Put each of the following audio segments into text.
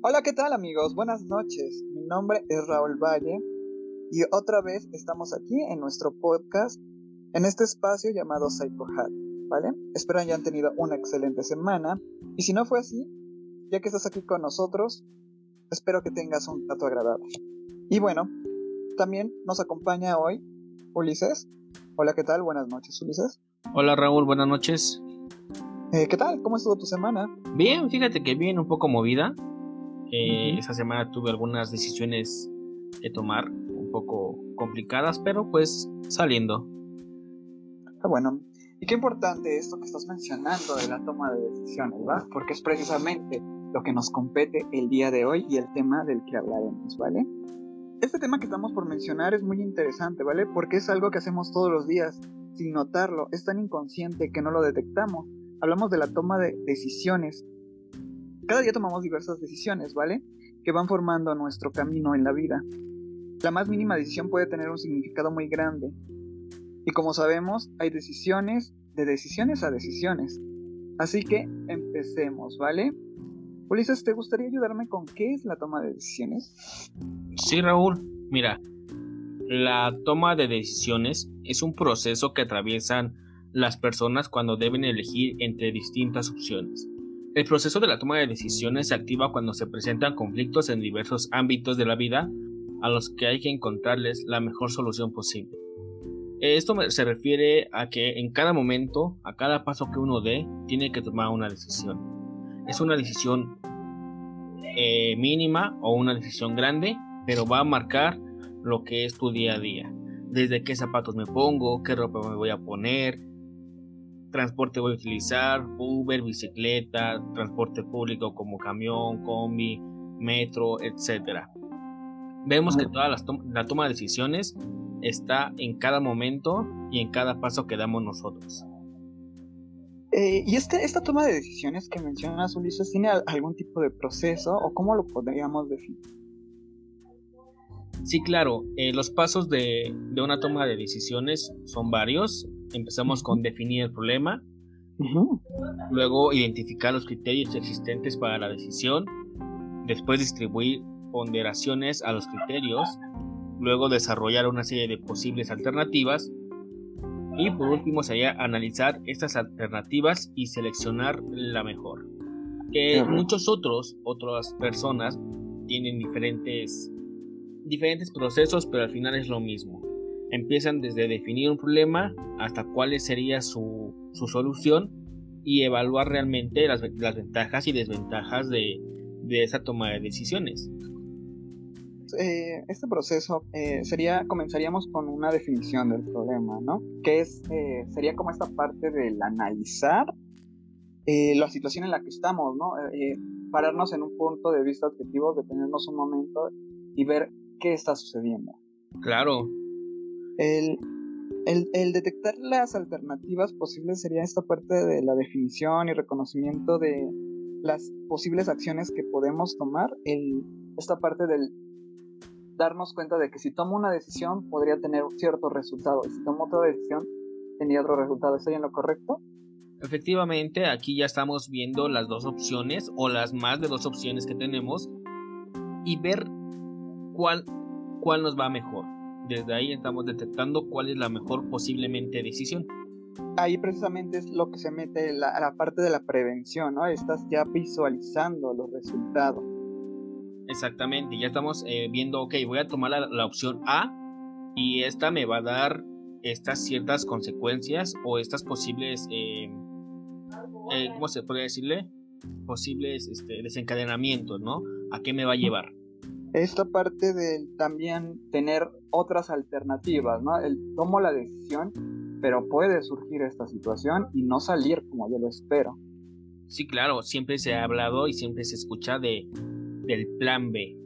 Hola, ¿qué tal amigos? Buenas noches. Mi nombre es Raúl Valle y otra vez estamos aquí en nuestro podcast, en este espacio llamado Psycho Hat, ¿vale? Espero hayan tenido una excelente semana y si no fue así, ya que estás aquí con nosotros, espero que tengas un rato agradable. Y bueno, también nos acompaña hoy Ulises. Hola, ¿qué tal? Buenas noches, Ulises. Hola Raúl, buenas noches. Eh, ¿Qué tal? ¿Cómo estuvo tu semana? Bien, fíjate que bien, un poco movida. Eh, Esta semana tuve algunas decisiones que tomar un poco complicadas, pero pues saliendo. Ah, bueno. Y qué importante esto que estás mencionando de la toma de decisiones, ¿verdad? Porque es precisamente lo que nos compete el día de hoy y el tema del que hablaremos, ¿vale? Este tema que estamos por mencionar es muy interesante, ¿vale? Porque es algo que hacemos todos los días sin notarlo, es tan inconsciente que no lo detectamos. Hablamos de la toma de decisiones. Cada día tomamos diversas decisiones, ¿vale? Que van formando nuestro camino en la vida. La más mínima decisión puede tener un significado muy grande. Y como sabemos, hay decisiones de decisiones a decisiones. Así que empecemos, ¿vale? Ulises, ¿te gustaría ayudarme con qué es la toma de decisiones? Sí, Raúl. Mira, la toma de decisiones es un proceso que atraviesan las personas cuando deben elegir entre distintas opciones. El proceso de la toma de decisiones se activa cuando se presentan conflictos en diversos ámbitos de la vida a los que hay que encontrarles la mejor solución posible. Esto se refiere a que en cada momento, a cada paso que uno dé, tiene que tomar una decisión. Es una decisión eh, mínima o una decisión grande, pero va a marcar lo que es tu día a día. Desde qué zapatos me pongo, qué ropa me voy a poner, transporte voy a utilizar, Uber, bicicleta, transporte público como camión, combi, metro, etc. Vemos que toda la, toma de decisiones está en cada momento y en cada paso que damos nosotros. Eh, ¿Y este, esta toma de decisiones que mencionas, Ulises, tiene algún tipo de proceso o cómo lo podríamos definir? Sí, claro, eh, los pasos de, de, una toma de decisiones son varios. Empezamos con definir el problema, luego identificar los criterios existentes para la decisión, después distribuir ponderaciones a los criterios, luego desarrollar una serie de posibles alternativas. Y por último sería analizar estas alternativas y seleccionar la mejor. Que muchos otros, otras personas tienen diferentes, diferentes procesos, pero al final es lo mismo. Empiezan desde definir un problema hasta cuál sería su, su solución y evaluar realmente las, las ventajas y desventajas de, de esa toma de decisiones. Eh, este proceso eh, sería, comenzaríamos con una definición del problema, ¿no? Que es, eh, sería como esta parte del analizar la situación en la que estamos, ¿no? pararnos en un punto de vista objetivo, detenernos un momento y ver qué está sucediendo. Claro. El, el, el, detectar las alternativas posibles sería esta parte de la definición y reconocimiento de las posibles acciones que podemos tomar, el, esta parte del darnos cuenta de que si tomo una decisión podría tener cierto resultado y si tomo otra decisión tendría otro resultado. ¿Estoy en lo correcto? Efectivamente, aquí ya estamos viendo las dos opciones o las más de dos opciones que tenemos y ver cuál, cuál nos va mejor. Desde ahí estamos detectando cuál es la mejor posiblemente decisión. Ahí precisamente es lo que se mete la, la parte de la prevención, ¿no? Estás ya visualizando los resultados. Exactamente, ya estamos eh, viendo, ok, voy a tomar la, opción A y esta me va a dar estas ciertas consecuencias o estas posibles, eh, eh, ¿cómo se puede decirle? Posibles este, desencadenamientos, ¿no? ¿A qué me va a llevar? Esta parte de también tener otras alternativas, ¿no? El tomo la decisión, pero puede surgir esta situación y no salir como yo lo espero. Sí, claro, siempre se ha hablado y siempre se escucha de del plan B.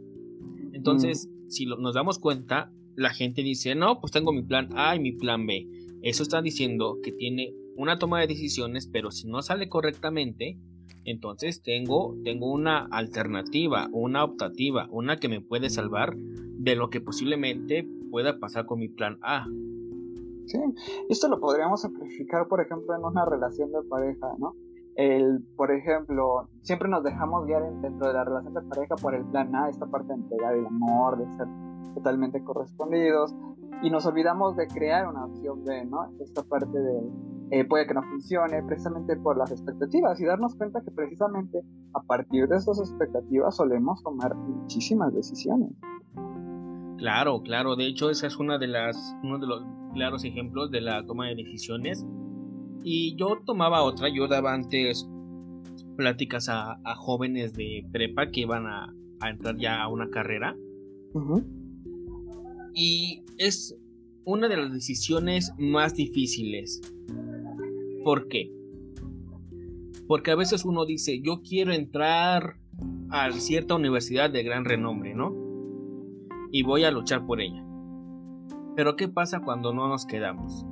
Entonces, si nos damos cuenta, la gente dice, no, pues tengo mi plan A y mi plan B. Eso está diciendo que tiene una toma de decisiones, pero si no sale correctamente, entonces tengo, tengo una alternativa, una optativa, una que me puede salvar de lo que posiblemente pueda pasar con mi plan A. Sí, esto lo podríamos simplificar, por ejemplo, en una relación de pareja, ¿no? El, por ejemplo, siempre nos dejamos guiar dentro de la relación de pareja por el plan A, esta parte de entregar el amor, de ser totalmente correspondidos, y nos olvidamos de crear una opción B, ¿no? Esta parte de eh, puede que no funcione precisamente por las expectativas y darnos cuenta que precisamente a partir de esas expectativas solemos tomar muchísimas decisiones. Claro, claro, de hecho esa es una de las, uno de los claros ejemplos de la toma de decisiones y yo tomaba otra, yo daba antes pláticas a, jóvenes de prepa que iban a, entrar ya a una carrera. Y es una de las decisiones más difíciles. ¿Por qué? Porque a veces uno dice, yo quiero entrar a cierta universidad de gran renombre, ¿no? Y voy a luchar por ella. Pero ¿qué pasa cuando no nos quedamos?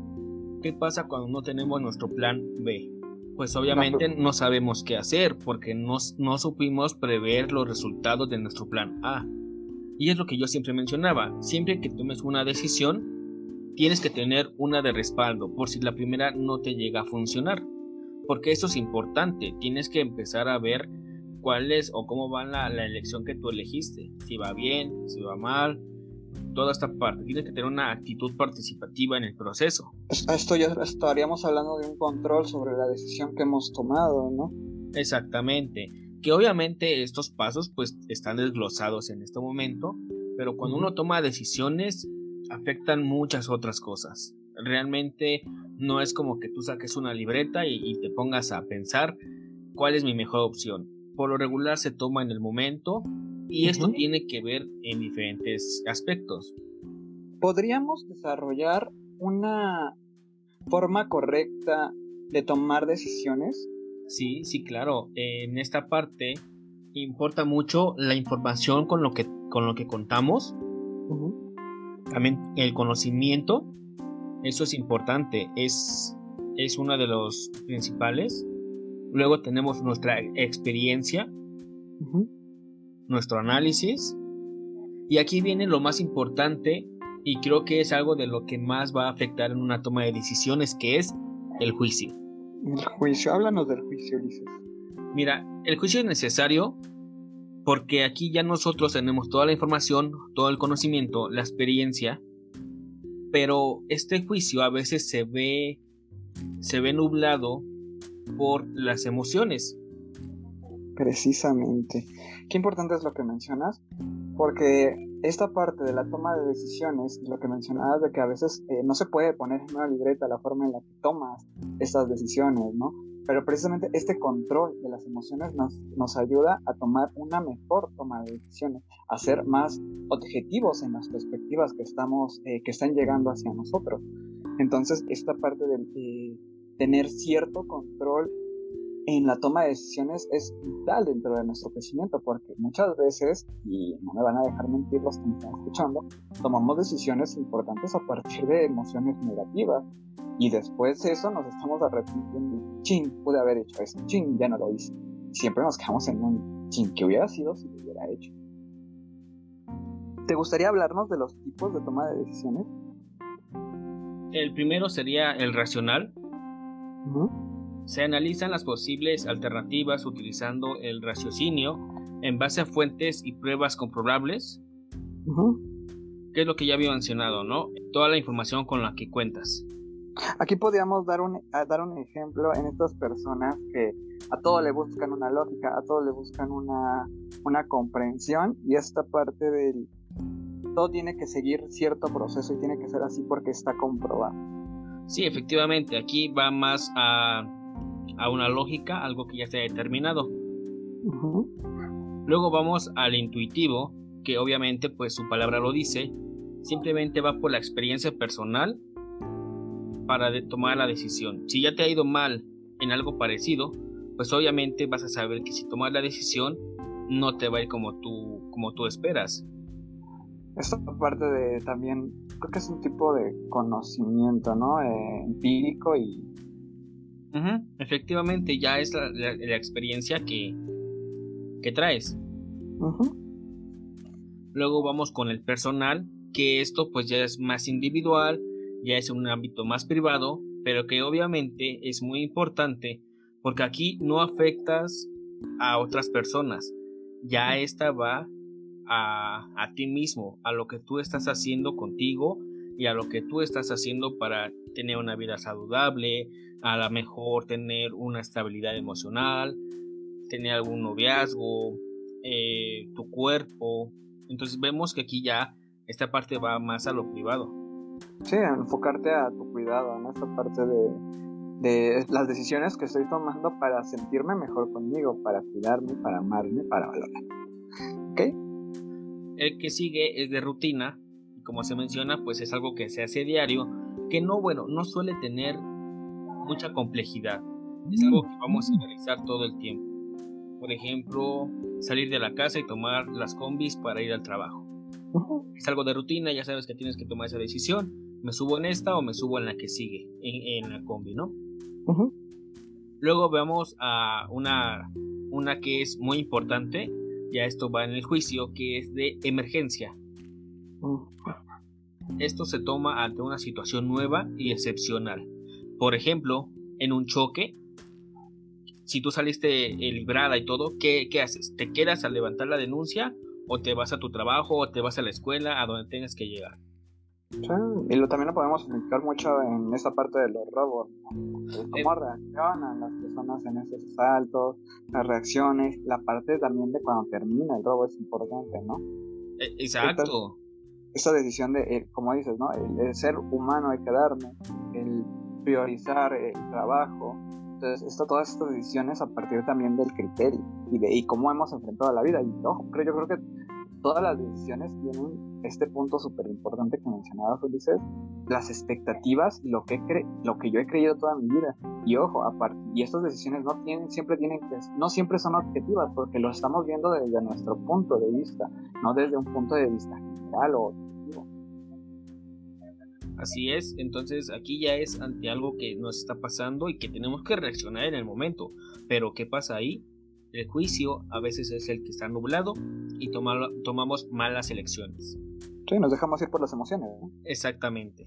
¿Qué pasa cuando no tenemos nuestro plan B? Pues obviamente no sabemos qué hacer porque no, no supimos prever los resultados de nuestro plan A. Y es lo que yo siempre mencionaba, siempre que tomes una decisión, tienes que tener una de respaldo por si la primera no te llega a funcionar. Porque eso es importante, tienes que empezar a ver cuál es o cómo va la, la elección que tú elegiste, si va bien, si va mal, toda esta parte. Tienes que tener una actitud participativa en el proceso. Esto ya estaríamos hablando de un control sobre la decisión que hemos tomado, ¿no? Exactamente. Que obviamente estos pasos pues están desglosados en este momento, pero cuando uno toma decisiones afectan muchas otras cosas. Realmente no es como que tú saques una libreta y, y te pongas a pensar cuál es mi mejor opción. Por lo regular se toma en el momento y esto tiene que ver en diferentes aspectos. ¿Podríamos desarrollar una forma correcta de tomar decisiones? Sí, sí, claro. En esta parte importa mucho la información con lo que, con lo que contamos. También el conocimiento. Eso es importante. Es, es uno de los principales. Luego tenemos nuestra experiencia nuestro análisis. Y aquí viene lo más importante y creo que es algo de lo que más va a afectar en una toma de decisiones, que es el juicio. El juicio, háblanos del juicio, Ulises. Mira, el juicio es necesario porque aquí ya nosotros tenemos toda la información, todo el conocimiento, la experiencia, pero este juicio a veces se ve se ve nublado por las emociones. Precisamente. Qué importante es lo que mencionas, porque esta parte de la toma de decisiones, lo que mencionabas de que a veces eh, no se puede poner en una libreta la forma en la que tomas estas decisiones, ¿no? Pero precisamente este control de las emociones nos, nos ayuda a tomar una mejor toma de decisiones, a ser más objetivos en las perspectivas que, estamos, eh, que están llegando hacia nosotros. Entonces, esta parte de eh, tener cierto control en la toma de decisiones es vital dentro de nuestro crecimiento, porque muchas veces, y no me van a dejar mentir los que me están escuchando, tomamos decisiones importantes a partir de emociones negativas. Y después de eso nos estamos arrepintiendo. Chin, pude haber hecho eso. Chin, ya no lo hice. Siempre nos quedamos en un chin, que hubiera sido si lo hubiera hecho. ¿Te gustaría hablarnos de los tipos de toma de decisiones? El primero sería el racional. Se analizan las posibles alternativas utilizando el raciocinio en base a fuentes y pruebas comprobables. Que es lo que ya había mencionado, ¿no? Toda la información con la que cuentas. Aquí podríamos dar un, dar un ejemplo en estas personas que a todo le buscan una lógica, a todo le buscan una, una comprensión y esta parte del... Todo tiene que seguir cierto proceso y tiene que ser así porque está comprobado. Sí, efectivamente, aquí va más a a una lógica, algo que ya está determinado. Luego vamos al intuitivo, que obviamente pues su palabra lo dice, simplemente va por la experiencia personal para tomar la decisión. Si ya te ha ido mal en algo parecido, pues obviamente vas a saber que si tomas la decisión no te va a ir como tú, como tú esperas. Esta parte de también, creo que es un tipo de conocimiento, ¿no? Eh, empírico y Efectivamente, ya es la, experiencia que, que traes. Luego vamos con el personal, que esto pues ya es más individual, ya es un ámbito más privado, pero que obviamente es muy importante porque aquí no afectas a otras personas, ya esta va a, a ti mismo, a lo que tú estás haciendo contigo y a lo que tú estás haciendo para tener una vida saludable, a lo mejor tener una estabilidad emocional, tener algún noviazgo, eh, tu cuerpo. Entonces vemos que aquí ya esta parte va más a lo privado. Sí, enfocarte a tu cuidado, en esta parte de, las decisiones que estoy tomando para sentirme mejor conmigo, para cuidarme, para amarme, para valorar. ¿Ok? El que sigue es de rutina, y como se menciona, pues es algo que se hace diario, que no, bueno, no suele tener mucha complejidad. Es algo que vamos a realizar todo el tiempo. Por ejemplo, salir de la casa y tomar las combis para ir al trabajo. Es algo de rutina, ya sabes que tienes que tomar esa decisión. ¿Me subo en esta o me subo en la que sigue? En, la combi, ¿no? Luego vemos a una, una que es muy importante, ya esto va en el juicio, que es de emergencia. Esto se toma ante una situación nueva y excepcional. Por ejemplo, en un choque, si tú saliste librada y todo, ¿qué, ¿qué, haces? ¿Te quedas a levantar la denuncia o te vas a tu trabajo o te vas a la escuela a donde tengas que llegar? Sí, y lo, también lo podemos explicar mucho en esa parte de los robos, cómo reaccionan las personas en esos asaltos, las reacciones, la parte también de cuando termina el robo es importante, ¿no? E, exacto. Esta, decisión de, eh, como dices, ¿no? El, ser humano, de quedarme, el priorizar el trabajo, entonces, esto, todas estas decisiones a partir también del criterio y de y cómo hemos enfrentado la vida. Y no, creo, yo creo que todas las decisiones tienen este punto súper importante que mencionaba Ulises, las expectativas y lo que, cre lo que yo he creído toda mi vida. Y ojo, aparte, y estas decisiones no tienen, siempre tienen que, no siempre son objetivas, porque lo estamos viendo desde nuestro punto de vista, no desde un punto de vista general o Así es, entonces aquí ya es ante algo que nos está pasando y que tenemos que reaccionar en el momento. Pero ¿qué pasa ahí? El juicio a veces es el que está nublado y tomamos malas elecciones. Sí, nos dejamos ir por las emociones. Exactamente.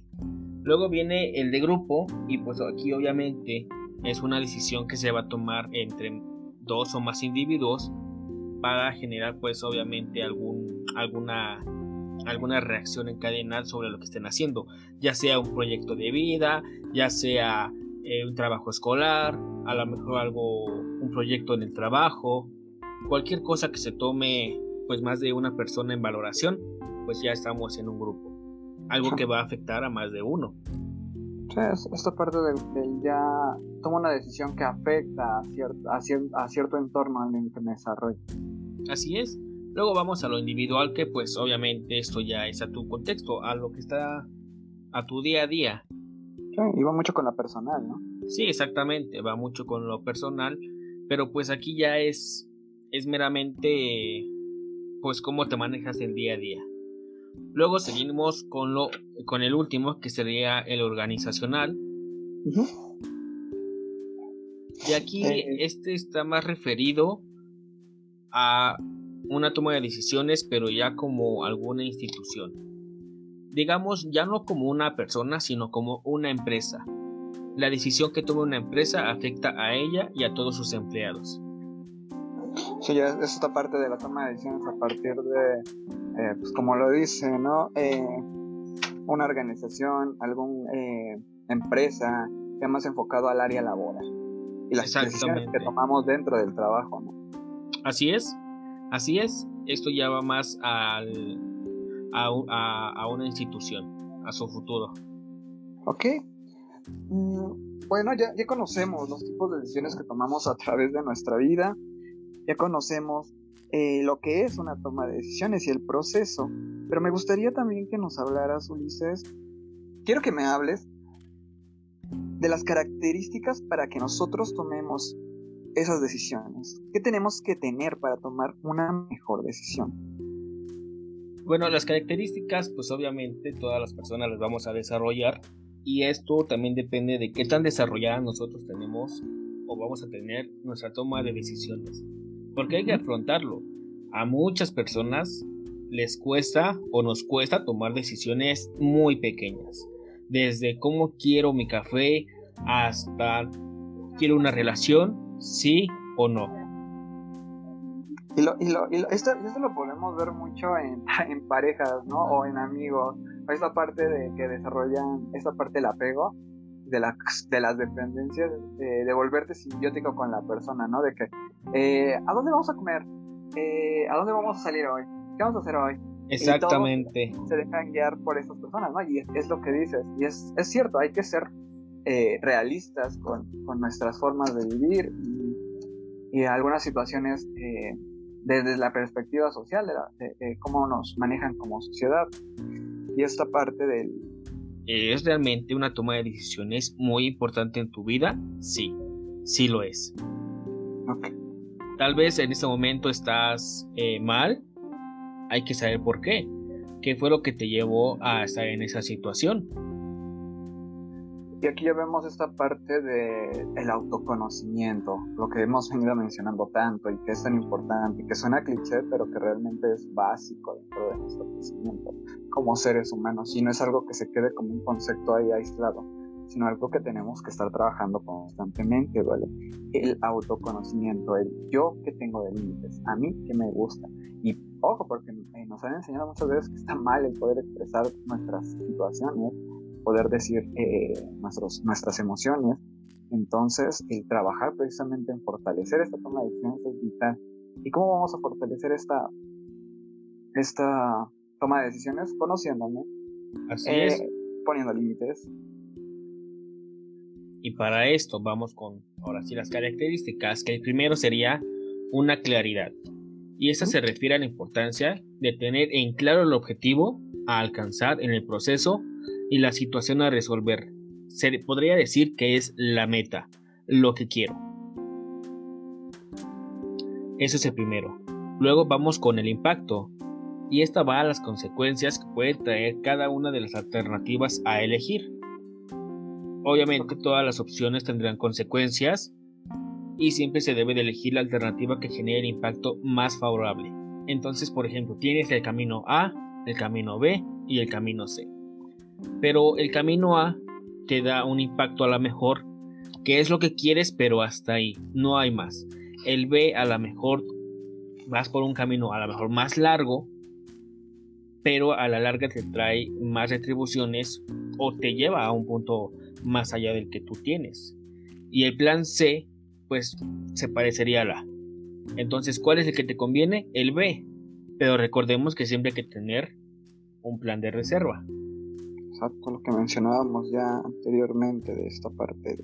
Luego viene el de grupo y pues aquí obviamente es una decisión que se va a tomar entre dos o más individuos para generar pues obviamente algún, alguna alguna reacción en cadena sobre lo que estén haciendo, ya sea un proyecto de vida, ya sea eh, un trabajo escolar, a lo mejor algo, un proyecto en el trabajo, cualquier cosa que se tome pues más de una persona en valoración, pues ya estamos en un grupo, algo que va a afectar a más de uno. Sí, esta parte del, ya toma una decisión que afecta a cierto, a, cierto entorno en el que me desarrollo. Así es. Luego vamos a lo individual, que pues obviamente esto ya es a tu contexto, a lo que está a tu día a día. Sí, y va mucho con lo personal, ¿no? Sí, exactamente, va mucho con lo personal, pero pues aquí ya es, es meramente pues cómo te manejas el día a día. Luego seguimos con lo con el último que sería el organizacional. Y aquí eh, este está más referido a una toma de decisiones, pero ya como alguna institución. Digamos, ya no como una persona, sino como una empresa. La decisión que toma una empresa afecta a ella y a todos sus empleados. Sí, es esta parte de la toma de decisiones a partir de, eh, pues como lo dice, ¿no? Eh, una organización, alguna eh, empresa que más enfocado al área laboral y las decisiones que tomamos dentro del trabajo, ¿no? Así es. Así es, esto ya va más al, a, una institución, a su futuro. Ok. Mm, bueno, ya, ya conocemos los tipos de decisiones que tomamos a través de nuestra vida, ya conocemos eh, lo que es una toma de decisiones y el proceso, pero me gustaría también que nos hablaras, Ulises, quiero que me hables de las características para que nosotros tomemos esas decisiones? ¿Qué tenemos que tener para tomar una mejor decisión? Bueno, las características, pues obviamente todas las personas las vamos a desarrollar y esto también depende de qué tan desarrollada nosotros tenemos o vamos a tener nuestra toma de decisiones. Porque hay que afrontarlo. A muchas personas les cuesta o nos cuesta tomar decisiones muy pequeñas. Desde cómo quiero mi café hasta quiero una relación, sí o no. Y, lo, y, lo, y esto, esto, lo podemos ver mucho en, en, parejas, ¿no? O en amigos. Esta parte de que desarrollan, esta parte del apego, de, la, de las dependencias, de volverte simbiótico con la persona, ¿no? De que, eh, ¿a dónde vamos a comer? Eh, ¿A dónde vamos a salir hoy? ¿Qué vamos a hacer hoy? Exactamente. se dejan guiar por esas personas, ¿no? Y es, lo que dices. Y es, es cierto, hay que ser eh, realistas con, con, nuestras formas de vivir y, y algunas situaciones eh, desde la perspectiva social, de, cómo nos manejan como sociedad. Y esta parte del... ¿Es realmente una toma de decisiones muy importante en tu vida? Sí, sí lo es. Tal vez en este momento estás eh, mal, hay que saber por qué. ¿Qué fue lo que te llevó a estar en esa situación? Y aquí ya vemos esta parte del el autoconocimiento, lo que hemos venido mencionando tanto y que es tan importante, que suena cliché, pero que realmente es básico dentro de nuestro crecimiento como seres humanos y no es algo que se quede como un concepto ahí aislado, sino algo que tenemos que estar trabajando constantemente, ¿vale? El autoconocimiento, el yo que tengo de límites, a mí que me gusta. Y ojo, porque nos han enseñado muchas veces que está mal el poder expresar nuestras situaciones, poder decir eh, nuestros, nuestras emociones. Entonces, el trabajar precisamente en fortalecer esta toma de decisiones es vital. ¿Y cómo vamos a fortalecer esta, esta toma de decisiones? Conociéndome. Así es. Eh, poniendo límites. Y para esto vamos con, ahora sí, las características, que el primero sería una claridad. Y esta se refiere a la importancia de tener en claro el objetivo a alcanzar en el proceso y la situación a resolver. Se podría decir que es la meta, lo que quiero. Eso es el primero. Luego vamos con el impacto. Y esta va a las consecuencias que puede traer cada una de las alternativas a elegir. Obviamente todas las opciones tendrán consecuencias y siempre se debe de elegir la alternativa que genere el impacto más favorable. Entonces, por ejemplo, tienes el camino A, el camino B y el camino C. Pero el camino A te da un impacto a la mejor, que es lo que quieres, pero hasta ahí, no hay más. El B a la mejor vas por un camino a lo mejor más largo, pero a la larga te trae más retribuciones o te lleva a un punto más allá del que tú tienes. Y el plan C, pues se parecería a la. Entonces, ¿cuál es el que te conviene? El B. Pero recordemos que siempre hay que tener un plan de reserva. Exacto, lo que mencionábamos ya anteriormente de esta parte.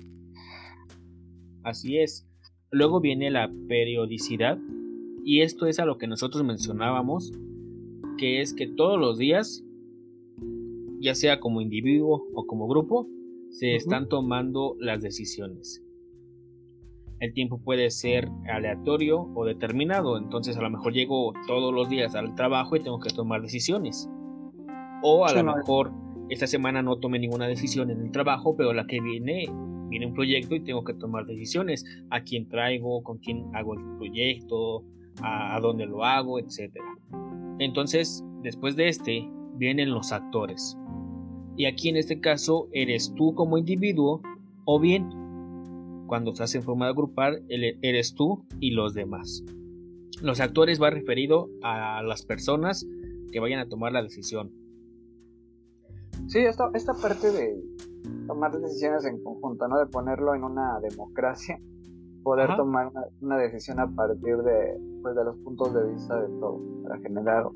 Así es. Luego viene la periodicidad. Y esto es a lo que nosotros mencionábamos, que es que todos los días, ya sea como individuo o como grupo, se están tomando las decisiones. El tiempo puede ser aleatorio o determinado, entonces a lo mejor llego todos los días al trabajo y tengo que tomar decisiones. O a lo mejor esta semana no tomé ninguna decisión en el trabajo, pero la que viene, viene un proyecto y tengo que tomar decisiones. A quién traigo, con quién hago el proyecto, a, dónde lo hago, etc. Entonces, después de este, vienen los actores. Y aquí en este caso eres tú como individuo o bien cuando estás en forma de agrupar eres tú y los demás. Los actores va referido a las personas que vayan a tomar la decisión. Sí, esta, esta parte de tomar decisiones en conjunto, ¿no? De ponerlo en una democracia, poder tomar una, decisión a partir de, pues, de los puntos de vista de todos, para generar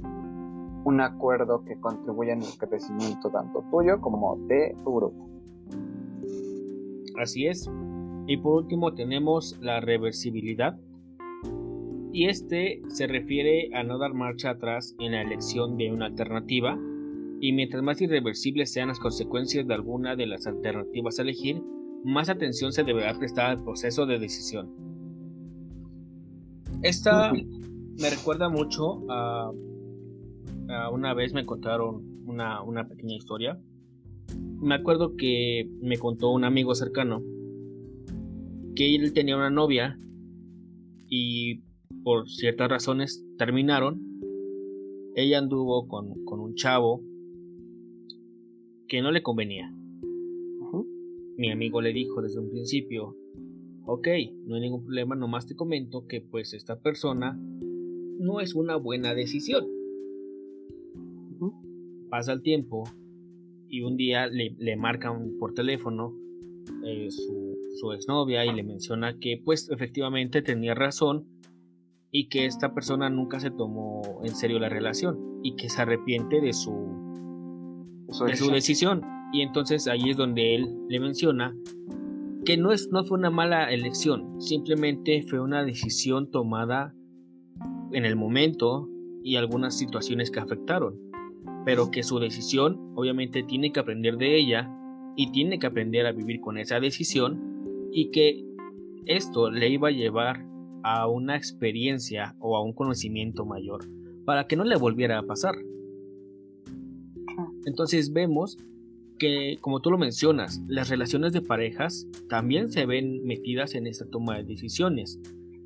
un acuerdo que contribuya en el crecimiento tanto tuyo como de tu grupo. Así es. Y por último tenemos la reversibilidad. Y este se refiere a no dar marcha atrás en la elección de una alternativa. Y mientras más irreversibles sean las consecuencias de alguna de las alternativas a elegir, más atención se deberá prestar al proceso de decisión. Esta me recuerda mucho a una vez me contaron una, una pequeña historia. Me acuerdo que me contó un amigo cercano que él tenía una novia y por ciertas razones terminaron. Ella anduvo con, un chavo que no le convenía. Mi amigo le dijo desde un principio, ok, no hay ningún problema, nomás te comento que pues esta persona no es una buena decisión. Pasa el tiempo y un día le, le marcan por teléfono eh, su, su exnovia y le menciona que pues efectivamente tenía razón y que esta persona nunca se tomó en serio la relación y que se arrepiente de su, de su decisión. Y entonces ahí es donde él le menciona que no, es, no fue una mala elección, simplemente fue una decisión tomada en el momento y algunas situaciones que afectaron, pero que su decisión obviamente tiene que aprender de ella y tiene que aprender a vivir con esa decisión y que esto le iba a llevar a una experiencia o a un conocimiento mayor para que no le volviera a pasar. Entonces vemos que, como tú lo mencionas, las relaciones de parejas también se ven metidas en esta toma de decisiones.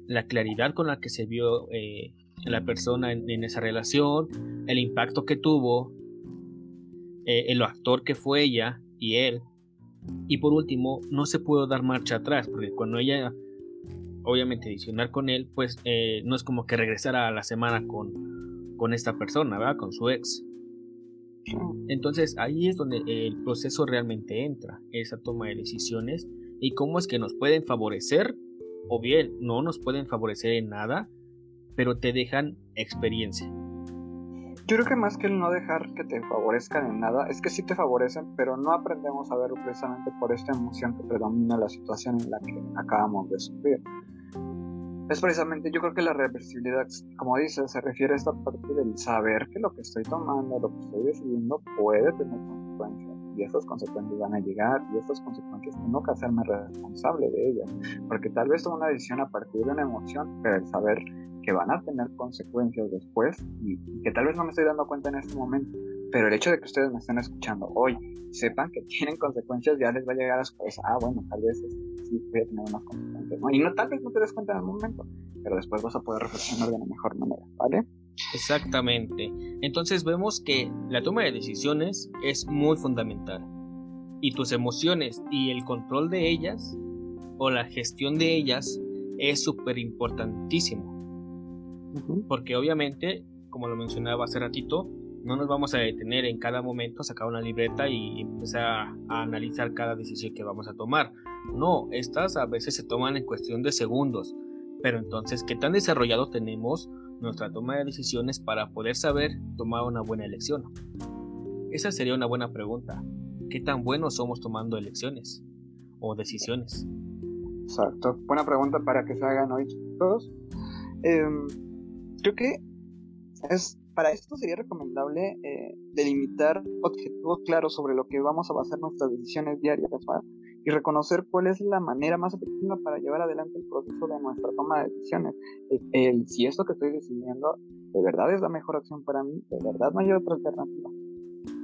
La claridad con la que se vio eh, la persona en, esa relación, el impacto que tuvo, eh, el actor que fue ella y él. Y por último, no se pudo dar marcha atrás, porque cuando ella, obviamente, adicionar con él, pues eh, no es como que regresara a la semana con, con esta persona, ¿verdad? Con su ex. Entonces ahí es donde el proceso realmente entra, esa toma de decisiones y cómo es que nos pueden favorecer o bien no nos pueden favorecer en nada, pero te dejan experiencia. Yo creo que más que el no dejar que te favorezcan en nada, es que sí te favorecen, pero no aprendemos a verlo precisamente por esta emoción que predomina la situación en la que acabamos de sufrir es precisamente, yo creo que la reversibilidad, como dices, se refiere a esta parte del saber que lo que estoy tomando, lo que estoy decidiendo puede tener consecuencias y estas consecuencias van a llegar y estas consecuencias tengo que hacerme responsable de ellas, porque tal vez tomo una decisión a partir de una emoción, pero el saber que van a tener consecuencias después y, que tal vez no me estoy dando cuenta en este momento, pero el hecho de que ustedes me estén escuchando hoy, sepan que tienen consecuencias, ya les va a llegar a su cabeza, ah, bueno, tal vez sí voy a tener unas consecuencias, Y no, tal vez no te des cuenta en el momento, pero después vas a poder reflexionar de una mejor manera, ¿vale? Exactamente. Entonces vemos que la toma de decisiones es muy fundamental. Y tus emociones y el control de ellas o la gestión de ellas es súper importantísimo. Porque obviamente, como lo mencionaba hace ratito, no nos vamos a detener en cada momento, sacar una libreta y empezar a, analizar cada decisión que vamos a tomar. No, estas a veces se toman en cuestión de segundos. Pero entonces, ¿qué tan desarrollado tenemos nuestra toma de decisiones para poder saber tomar una buena elección? Esa sería una buena pregunta. ¿Qué tan buenos somos tomando elecciones o decisiones? Exacto. Buena pregunta para que se hagan hoy todos. Em, creo que es para esto sería recomendable eh, delimitar objetivos claros sobre lo que vamos a basar nuestras decisiones diarias y reconocer cuál es la manera más efectiva para llevar adelante el proceso de nuestra toma de decisiones. El, si esto que estoy decidiendo de verdad es la mejor opción para mí, de verdad no hay otra alternativa.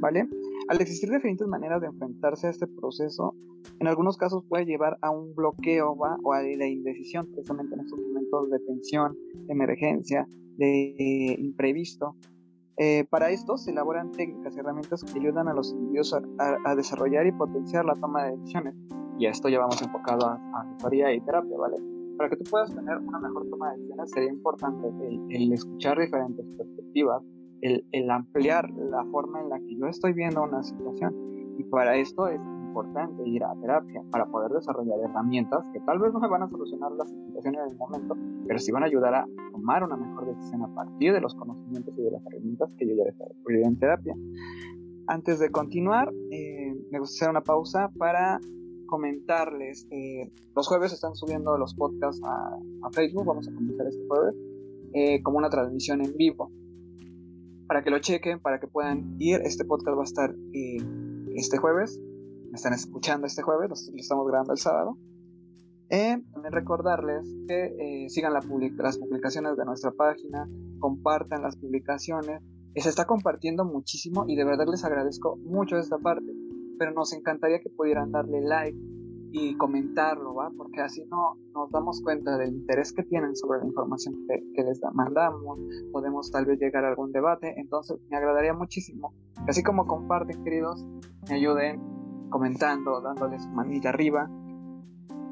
¿Vale? Al existir diferentes maneras de enfrentarse a este proceso, en algunos casos puede llevar a un bloqueo o a la indecisión, precisamente en estos momentos de tensión, de emergencia, de imprevisto. Eh, para esto se elaboran técnicas y herramientas que ayudan a los individuos a, desarrollar y potenciar la toma de decisiones. Y a esto ya enfocado a, asesoría y terapia, ¿vale? Para que tú puedas tener una mejor toma de decisiones sería importante el, escuchar diferentes perspectivas, el, el ampliar la forma en la que yo estoy viendo una situación. Y para esto es importante ir a terapia para poder desarrollar herramientas que tal vez no me van a solucionar las situaciones en el momento, pero sí van a ayudar a tomar una mejor decisión a partir de los conocimientos y de las herramientas que yo ya desarrollé en terapia. Antes de continuar, eh, me gustaría hacer una pausa para comentarles. Eh, los jueves están subiendo los podcasts a, Facebook, vamos a comenzar este jueves, eh, como una transmisión en vivo. Para que lo chequen, para que puedan ir, este podcast va a estar este jueves me están escuchando este jueves, lo estamos grabando el sábado. Eh, también recordarles que eh, sigan las publicaciones de nuestra página, compartan las publicaciones. Se está compartiendo muchísimo y de verdad les agradezco mucho esta parte. Pero nos encantaría que pudieran darle like y comentarlo, ¿va? Porque así no nos damos cuenta del interés que tienen sobre la información que, que, les mandamos, podemos tal vez llegar a algún debate, entonces me agradaría muchísimo, así como comparten, queridos, me ayuden comentando, dándoles manita arriba.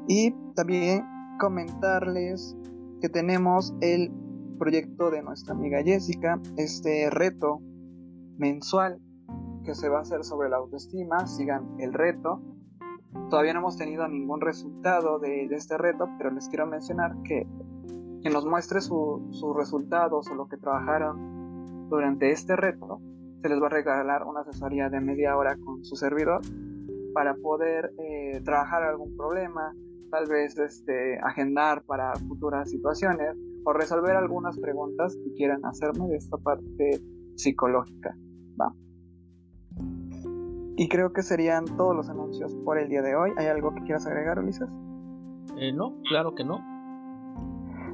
Y también comentarles que tenemos el proyecto de nuestra amiga Jessica, este reto mensual que se va a hacer sobre la autoestima. Sigan el reto. Todavía no hemos tenido ningún resultado de, este reto, pero les quiero mencionar que quien nos muestre sus resultados o lo que trabajaron durante este reto, se les va a regalar una asesoría de media hora con su servidor para poder eh, trabajar algún problema, tal vez este, agendar para futuras situaciones o resolver algunas preguntas que quieran hacerme de esta parte psicológica. Va. Y creo que serían todos los anuncios por el día de hoy. ¿Hay algo que quieras agregar, Ulises? Eh, no, claro que no.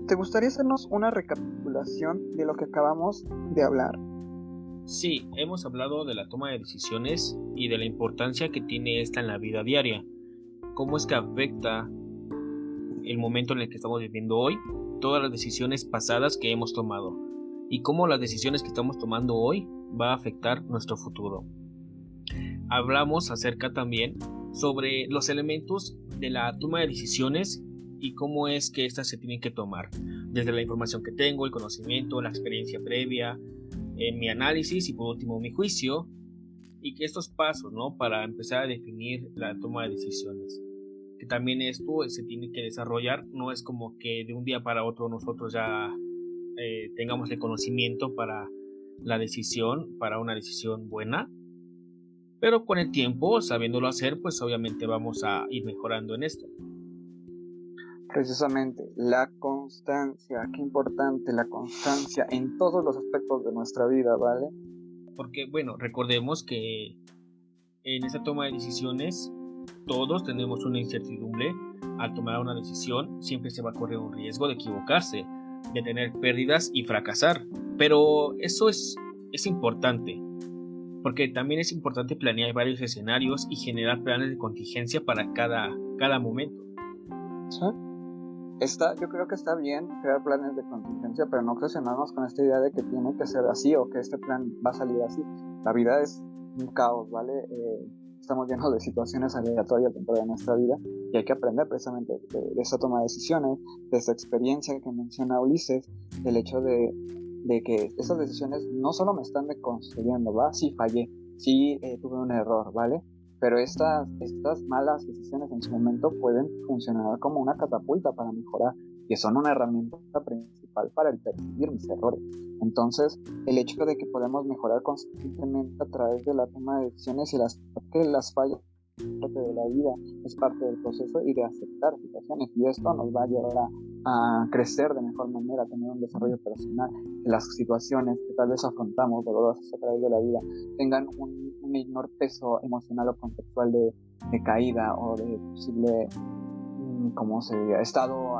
¿Te gustaría hacernos una recapitulación de lo que acabamos de hablar? Sí, hemos hablado de la toma de decisiones y de la importancia que tiene esta en la vida diaria. Cómo es que afecta el momento en el que estamos viviendo hoy, todas las decisiones pasadas que hemos tomado y cómo las decisiones que estamos tomando hoy va a afectar nuestro futuro. Hablamos acerca también sobre los elementos de la toma de decisiones y cómo es que éstas se tienen que tomar, desde la información que tengo, el conocimiento, la experiencia previa, en mi análisis y por último mi juicio y que estos pasos, ¿no? Para empezar a definir la toma de decisiones. Que también esto se tiene que desarrollar, no es como que de un día para otro nosotros ya eh, tengamos el conocimiento para la decisión, para una decisión buena. Pero con el tiempo, sabiéndolo hacer, pues obviamente vamos a ir mejorando en esto. Precisamente, la constancia, qué importante la constancia en todos los aspectos de nuestra vida, ¿vale? Porque, bueno, recordemos que en esta toma de decisiones todos tenemos una incertidumbre. Al tomar una decisión siempre se va a correr un riesgo de equivocarse, de tener pérdidas y fracasar. Pero eso es, es importante, porque también es importante planear varios escenarios y generar planes de contingencia para cada, cada momento. ¿Sí? Está, yo creo que está bien crear planes de contingencia, pero no obsesionarnos con esta idea de que tiene que ser así o que este plan va a salir así. La vida es un caos, ¿vale? Eh, estamos llenos de situaciones aleatorias dentro de nuestra vida y hay que aprender precisamente de, esa toma de decisiones, de esa experiencia que menciona Ulises, del hecho de, de que esas decisiones no solo me están deconstruyendo, ¿va? Sí fallé, sí eh, tuve un error, ¿vale? Pero estas, estas malas decisiones en su momento pueden funcionar como una catapulta para mejorar, que son una herramienta principal para el percibir mis errores. Entonces, el hecho de que podemos mejorar constantemente a través de la toma de decisiones y las, que las fallas parte de la vida, es parte del proceso y de aceptar situaciones. Y esto nos va a llevar a, crecer de mejor manera, a tener un desarrollo personal. Que las situaciones que tal vez afrontamos dolorosas a través de la vida tengan un, menor peso emocional o conceptual de, de caída o de posible, mm, como se diría, estado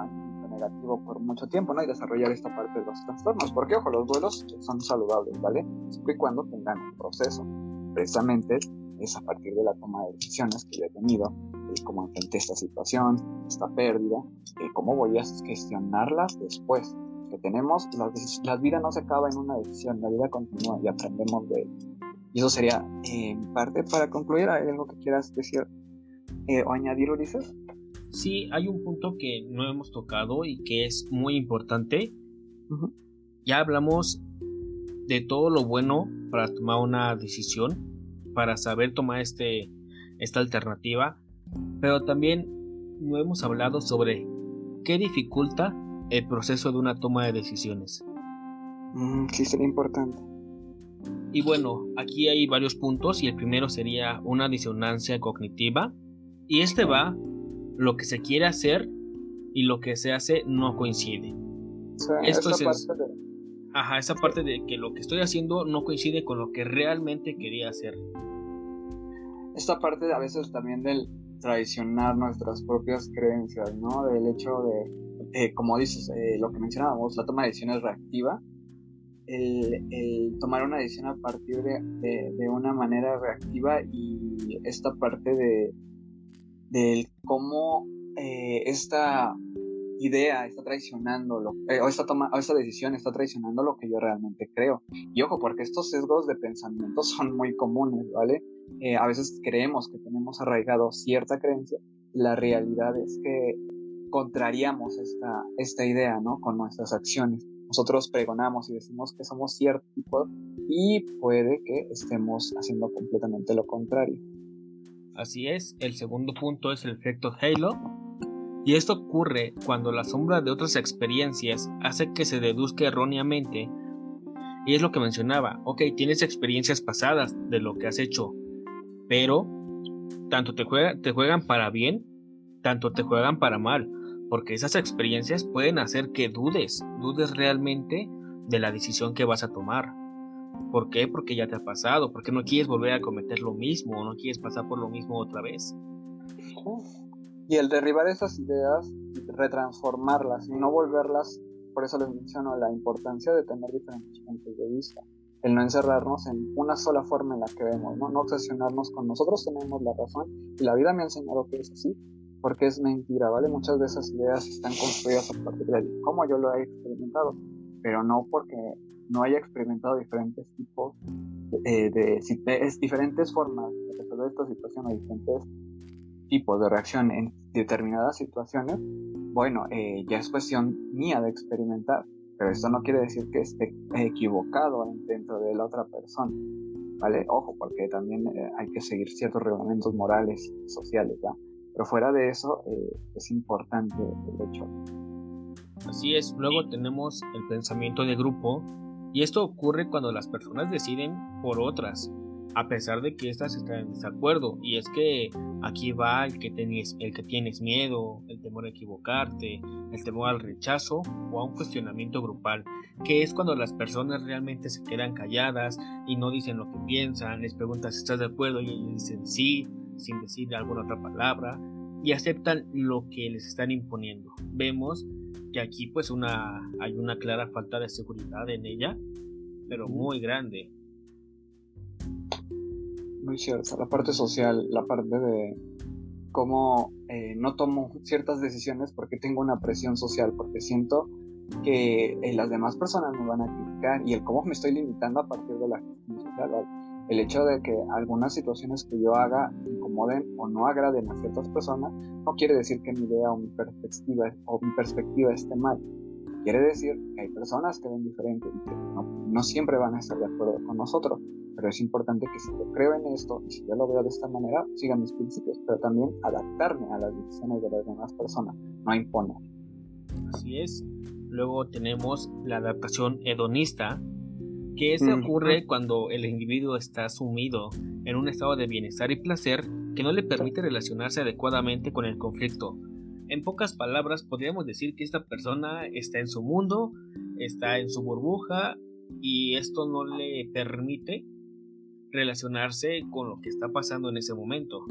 negativo por mucho tiempo, ¿no? Y desarrollar esta parte de los trastornos. Porque, ojo, los duelos son saludables, ¿vale? Siempre y cuando tengan un proceso. Precisamente es a partir de la toma de decisiones que yo he tenido, de cómo enfrenté esta situación, esta pérdida, de cómo voy a gestionarlas después. Que tenemos, la, la vida no se acaba en una decisión, la vida continúa y aprendemos de él. Y eso sería eh, en parte para concluir. ¿Hay algo que quieras decir eh, o añadir, Ulises? Sí, hay un punto que no hemos tocado y que es muy importante. Ya hablamos de todo lo bueno para tomar una decisión, para saber tomar este, esta alternativa, pero también no hemos hablado sobre qué dificulta el proceso de una toma de decisiones. Mm, sí, sería importante. Y bueno, aquí hay varios puntos y el primero sería una disonancia cognitiva y este va lo que se quiere hacer y lo que se hace no coincide. Esto es Ajá, esa parte de que lo que estoy haciendo no coincide con lo que realmente quería hacer esta parte a veces también del traicionar nuestras propias creencias, ¿no? Del hecho de, eh, como dices, eh, lo que mencionábamos, la toma de decisiones reactiva, el, tomar una decisión a partir de, una manera reactiva y esta parte de, del cómo eh, esta idea está traicionando lo, o, esta toma, o esta decisión está traicionando lo que yo realmente creo. Y ojo, porque estos sesgos de pensamiento son muy comunes, ¿vale? Eh, a veces creemos que tenemos arraigado cierta creencia, la realidad es que contrariamos esta, idea, ¿no? Con nuestras acciones. Nosotros pregonamos y decimos que somos cierto tipo y puede que estemos haciendo completamente lo contrario. Así es, el segundo punto es el efecto Halo. Y esto ocurre cuando la sombra de otras experiencias hace que se deduzca erróneamente. Y es lo que mencionaba, ok, tienes experiencias pasadas de lo que has hecho, pero tanto te, juegan para bien, tanto te juegan para mal, porque esas experiencias pueden hacer que dudes, dudes realmente de la decisión que vas a tomar. ¿Por qué? Porque ya te ha pasado, porque no quieres volver a cometer lo mismo, o no quieres pasar por lo mismo otra vez. Y el derribar esas ideas, retransformarlas y no volverlas, por eso les menciono la importancia de tener diferentes puntos de vista. El no encerrarnos en una sola forma en la que vemos, ¿no? No obsesionarnos con nosotros tenemos la razón y la vida me ha enseñado que es así, porque es mentira, ¿vale? Muchas de esas ideas están construidas a partir de cómo yo lo he experimentado, pero no porque no haya experimentado diferentes tipos de, de, diferentes formas de resolver esta situación o diferentes tipos de reacción en determinadas situaciones, bueno, eh, ya es cuestión mía de experimentar, pero esto no quiere decir que esté equivocado dentro de la otra persona, ¿vale? Ojo, porque también eh, hay que seguir ciertos reglamentos morales y sociales, ¿verdad? Pero fuera de eso, eh, es importante el hecho. Así es, luego tenemos el pensamiento de grupo, y esto ocurre cuando las personas deciden por otras, a pesar de que éstas están en desacuerdo. Y es que aquí va el que, tienes, el que tienes miedo, el temor a equivocarte, el temor al rechazo o a un cuestionamiento grupal, que es cuando las personas realmente se quedan calladas y no dicen lo que piensan, les preguntas si estás de acuerdo y ellos dicen sí, sin decir alguna otra palabra, y aceptan lo que les están imponiendo. Vemos que aquí pues una, hay una clara falta de seguridad en ella, pero muy grande muy cierta. La parte social, la parte de cómo eh, no tomo ciertas decisiones porque tengo una presión social, porque siento que eh, las demás personas me van a criticar y el cómo me estoy limitando a partir de la social. El hecho de que algunas situaciones que yo haga incomoden o no agraden a ciertas personas no quiere decir que mi idea o mi perspectiva, o mi perspectiva esté mal. Quiere decir que hay personas que ven diferente y que no, no siempre van a estar de acuerdo con nosotros pero es importante que si yo creo en esto y si yo lo veo de esta manera, siga mis principios, pero también adaptarme a las decisiones de las demás personas, no imponer. Así es. Luego tenemos la adaptación hedonista, que se ocurre cuando el individuo está sumido en un estado de bienestar y placer que no le permite relacionarse adecuadamente con el conflicto. En pocas palabras, podríamos decir que esta persona está en su mundo, está en su burbuja y esto no le permite relacionarse con lo que está pasando en ese momento.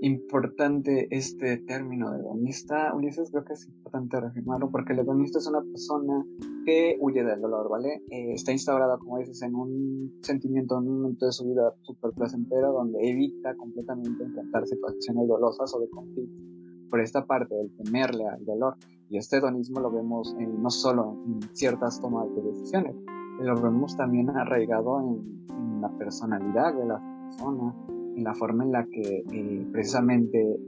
Importante este término de hedonista, Ulises, creo que es importante reafirmarlo porque el hedonista es una persona que huye del dolor, ¿vale? Eh, está instaurada, como dices, en un sentimiento, en un momento de su vida súper placentero donde evita completamente enfrentar situaciones dolorosas o de conflicto por esta parte del temerle al dolor. Y este hedonismo lo vemos no solo en ciertas tomas de decisiones, lo vemos también arraigado en, la personalidad de las personas, en la forma en la que eh, precisamente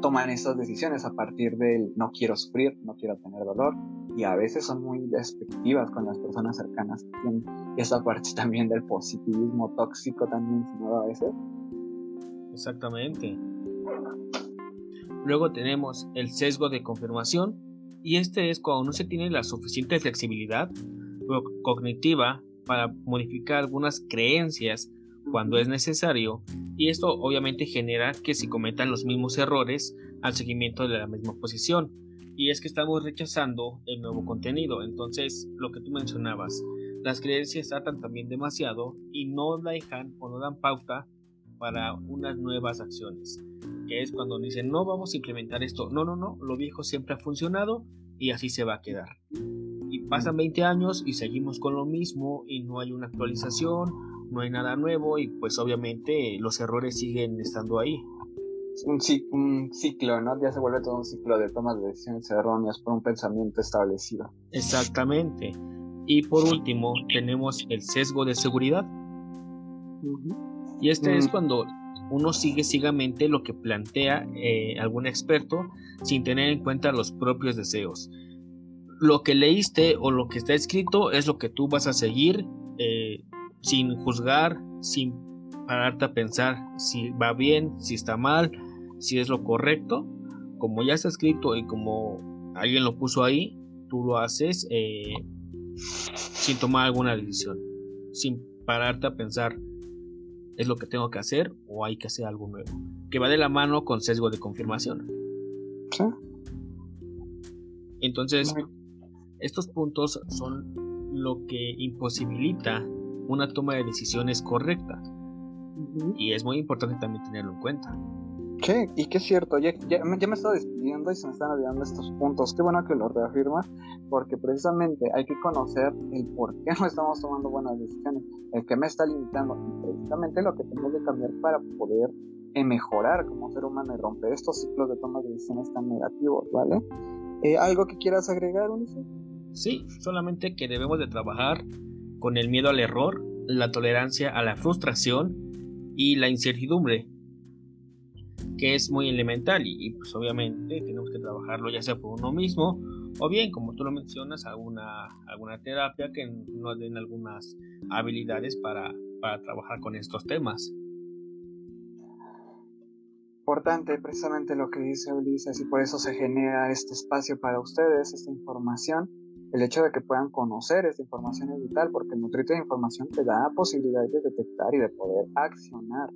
toman estas decisiones a partir del no quiero sufrir, no quiero tener dolor, y a veces son muy despectivas con las personas cercanas Y esa parte también del positivismo tóxico también, ¿no? A veces. Exactamente. Luego tenemos el sesgo de confirmación, y este es cuando no se tiene la suficiente flexibilidad cognitiva para modificar algunas creencias cuando es necesario y esto obviamente genera que se cometan los mismos errores al seguimiento de la misma posición y es que estamos rechazando el nuevo contenido. Entonces lo que tú mencionabas las creencias tratan también demasiado y no dejan o no dan pauta para unas nuevas acciones que es cuando dicen no vamos a implementar esto no no no lo viejo siempre ha funcionado y así se va a quedar pasan 20 años y seguimos con lo mismo y no hay una actualización, no hay nada nuevo y pues obviamente los errores siguen estando ahí. Un, un ciclo, ¿no? Ya se vuelve todo un ciclo de tomas de decisiones erróneas por un pensamiento establecido. Exactamente. Y por último tenemos el sesgo de seguridad. Y este es cuando uno sigue ciegamente lo que plantea eh, algún experto sin tener en cuenta los propios deseos. Lo que leíste o lo que está escrito es lo que tú vas a seguir eh, sin juzgar, sin pararte a pensar si va bien, si está mal, si es lo correcto. Como ya está escrito y como alguien lo puso ahí, tú lo haces eh, sin tomar alguna decisión, sin pararte a pensar es lo que tengo que hacer o hay que hacer algo nuevo, que va de la mano con sesgo de confirmación. Sí. Entonces, estos puntos son lo que imposibilita una toma de decisiones correcta. Y es muy importante también tenerlo en cuenta. Sí, y que es cierto, ya, ya, me he estado despidiendo y se me están olvidando estos puntos. Qué bueno que lo reafirmas, porque precisamente hay que conocer el por qué no estamos tomando buenas decisiones, el que me está limitando, y precisamente lo que tengo que cambiar para poder eh, mejorar como ser humano y romper estos ciclos de toma de decisiones tan negativos, ¿vale? Eh, ¿Algo que quieras agregar, Ulises? Sí, solamente que debemos de trabajar con el miedo al error, la tolerancia a la frustración y la incertidumbre que es muy elemental y, pues obviamente tenemos que trabajarlo ya sea por uno mismo o bien como tú lo mencionas alguna, alguna terapia que nos den algunas habilidades para, para trabajar con estos temas. Importante precisamente lo que dice Ulises y por eso se genera este espacio para ustedes, esta información. El hecho de que puedan conocer esta información es vital porque el nutrito de información te da posibilidades de detectar y de poder accionar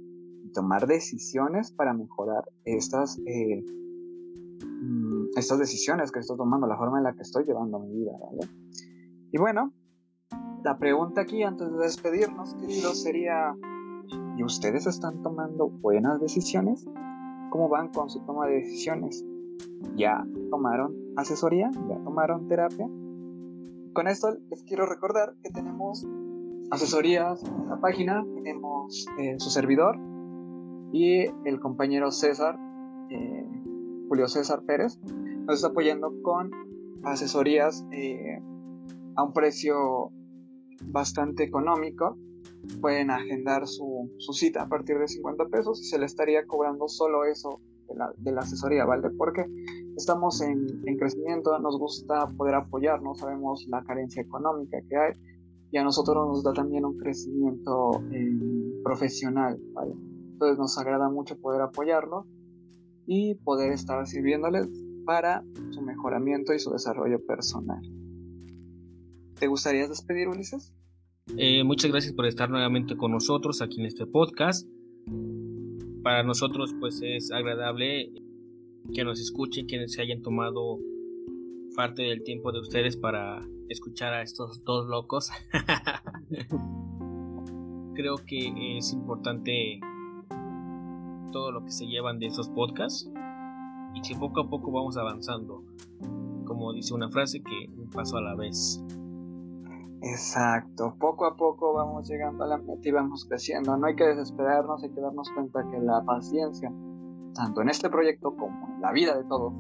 tomar decisiones para mejorar estas, eh, mm, estas decisiones que estoy tomando, la forma en la que estoy llevando mi vida. Y bueno, la pregunta aquí antes de despedirnos, queridos, sería, ¿y ustedes están tomando buenas decisiones? ¿Cómo van con su toma de decisiones? ¿Ya tomaron asesoría? ¿Ya tomaron terapia? Con esto les quiero recordar que tenemos asesorías en la página, tenemos eh, su servidor, y el compañero César, eh, Julio César Pérez, nos está apoyando con asesorías eh, a un precio bastante económico. Pueden agendar su, cita a partir de 50 pesos y se le estaría cobrando solo eso de la, asesoría, ¿vale? Porque estamos en, crecimiento, nos gusta poder apoyarnos, sabemos la carencia económica que hay y a nosotros nos da también un crecimiento eh, profesional. Entonces nos agrada mucho poder apoyarlo y poder estar sirviéndoles para su mejoramiento y su desarrollo personal. ¿Te gustaría despedir, Ulises? Eh, muchas gracias por estar nuevamente con nosotros aquí en este podcast. Para nosotros pues es agradable que nos escuchen, que se hayan tomado parte del tiempo de ustedes para escuchar a estos dos locos. Creo que es importante todo lo que se llevan de esos podcasts y que poco a poco vamos avanzando. Como dice una frase, que un paso a la vez. Exacto, poco a poco vamos llegando a la meta y vamos creciendo. No hay que desesperarnos, hay que darnos cuenta que la paciencia, tanto en este proyecto como en la vida de todos,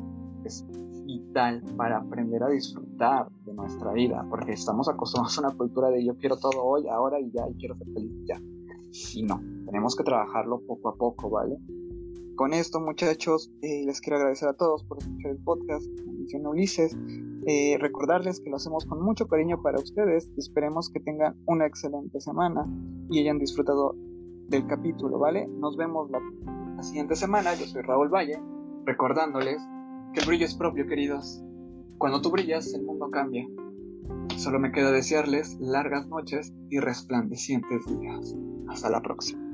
es vital para aprender a disfrutar de nuestra vida, porque estamos acostumbrados a una cultura de yo quiero todo hoy, ahora y ya, y quiero ser feliz ya. Y no, tenemos que trabajarlo poco a poco, ¿vale? Con esto, muchachos, eh, les quiero agradecer a todos por escuchar el podcast, como menciona Ulises. Eh, recordarles que lo hacemos con mucho cariño para ustedes. Esperemos que tengan una excelente semana y hayan disfrutado del capítulo, ¿vale? Nos vemos la, la siguiente semana. Yo soy Raúl Valle, recordándoles que el brillo es propio, queridos. Cuando tú brillas, el mundo cambia. Solo me queda desearles largas noches y resplandecientes días. Hasta la próxima.